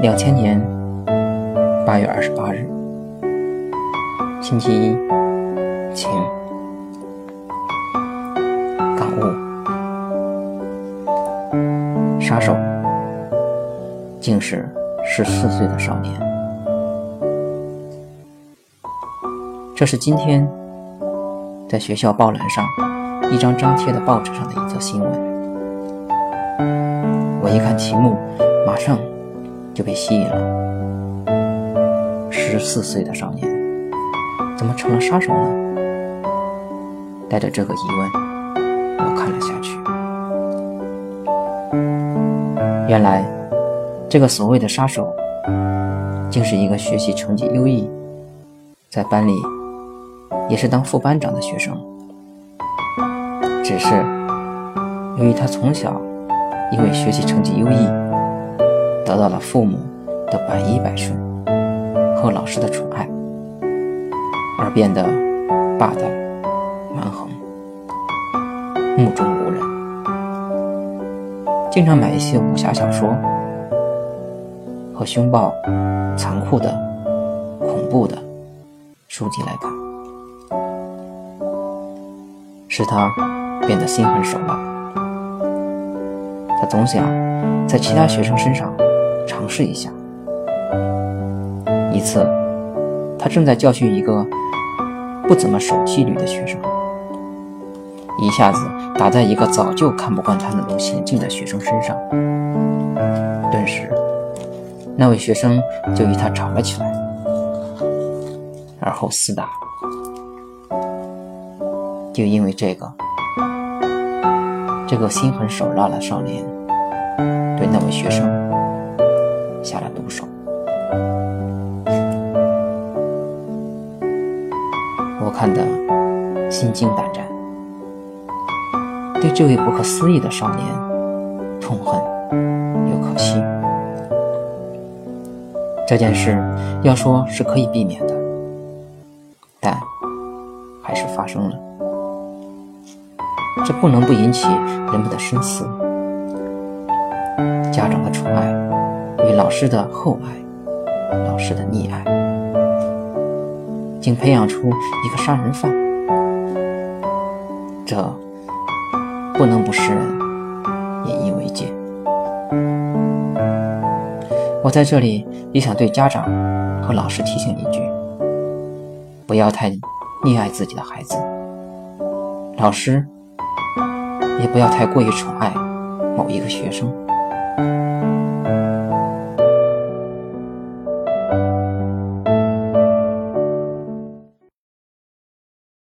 两千年八月二十八日，星期一，晴。感悟：杀手竟是十四岁的少年。这是今天在学校报栏上一张张贴的报纸上的一则新闻。我一看题目，马上。就被吸引了。十四岁的少年，怎么成了杀手呢？带着这个疑问，我看了下去。原来，这个所谓的杀手，竟是一个学习成绩优异，在班里也是当副班长的学生。只是由于他从小因为学习成绩优异。得到了父母的百依百顺和老师的宠爱，而变得霸道、蛮横、目中无人，经常买一些武侠小说和凶暴、残酷的、恐怖的书籍来看，使他变得心狠手辣。他总想在其他学生身上。尝试一下。一次，他正在教训一个不怎么守纪律的学生，一下子打在一个早就看不惯他那种娴静的学生身上。顿时，那位学生就与他吵了起来，而后厮打。就因为这个，这个心狠手辣的少年对那位学生。下了毒手，我看得心惊胆战，对这位不可思议的少年痛恨又可惜。这件事要说是可以避免的，但还是发生了，这不能不引起人们的深思。家长的宠爱。与老师的厚爱，老师的溺爱，竟培养出一个杀人犯，这不能不使人引以为戒。我在这里也想对家长和老师提醒一句：不要太溺爱自己的孩子，老师也不要太过于宠爱某一个学生。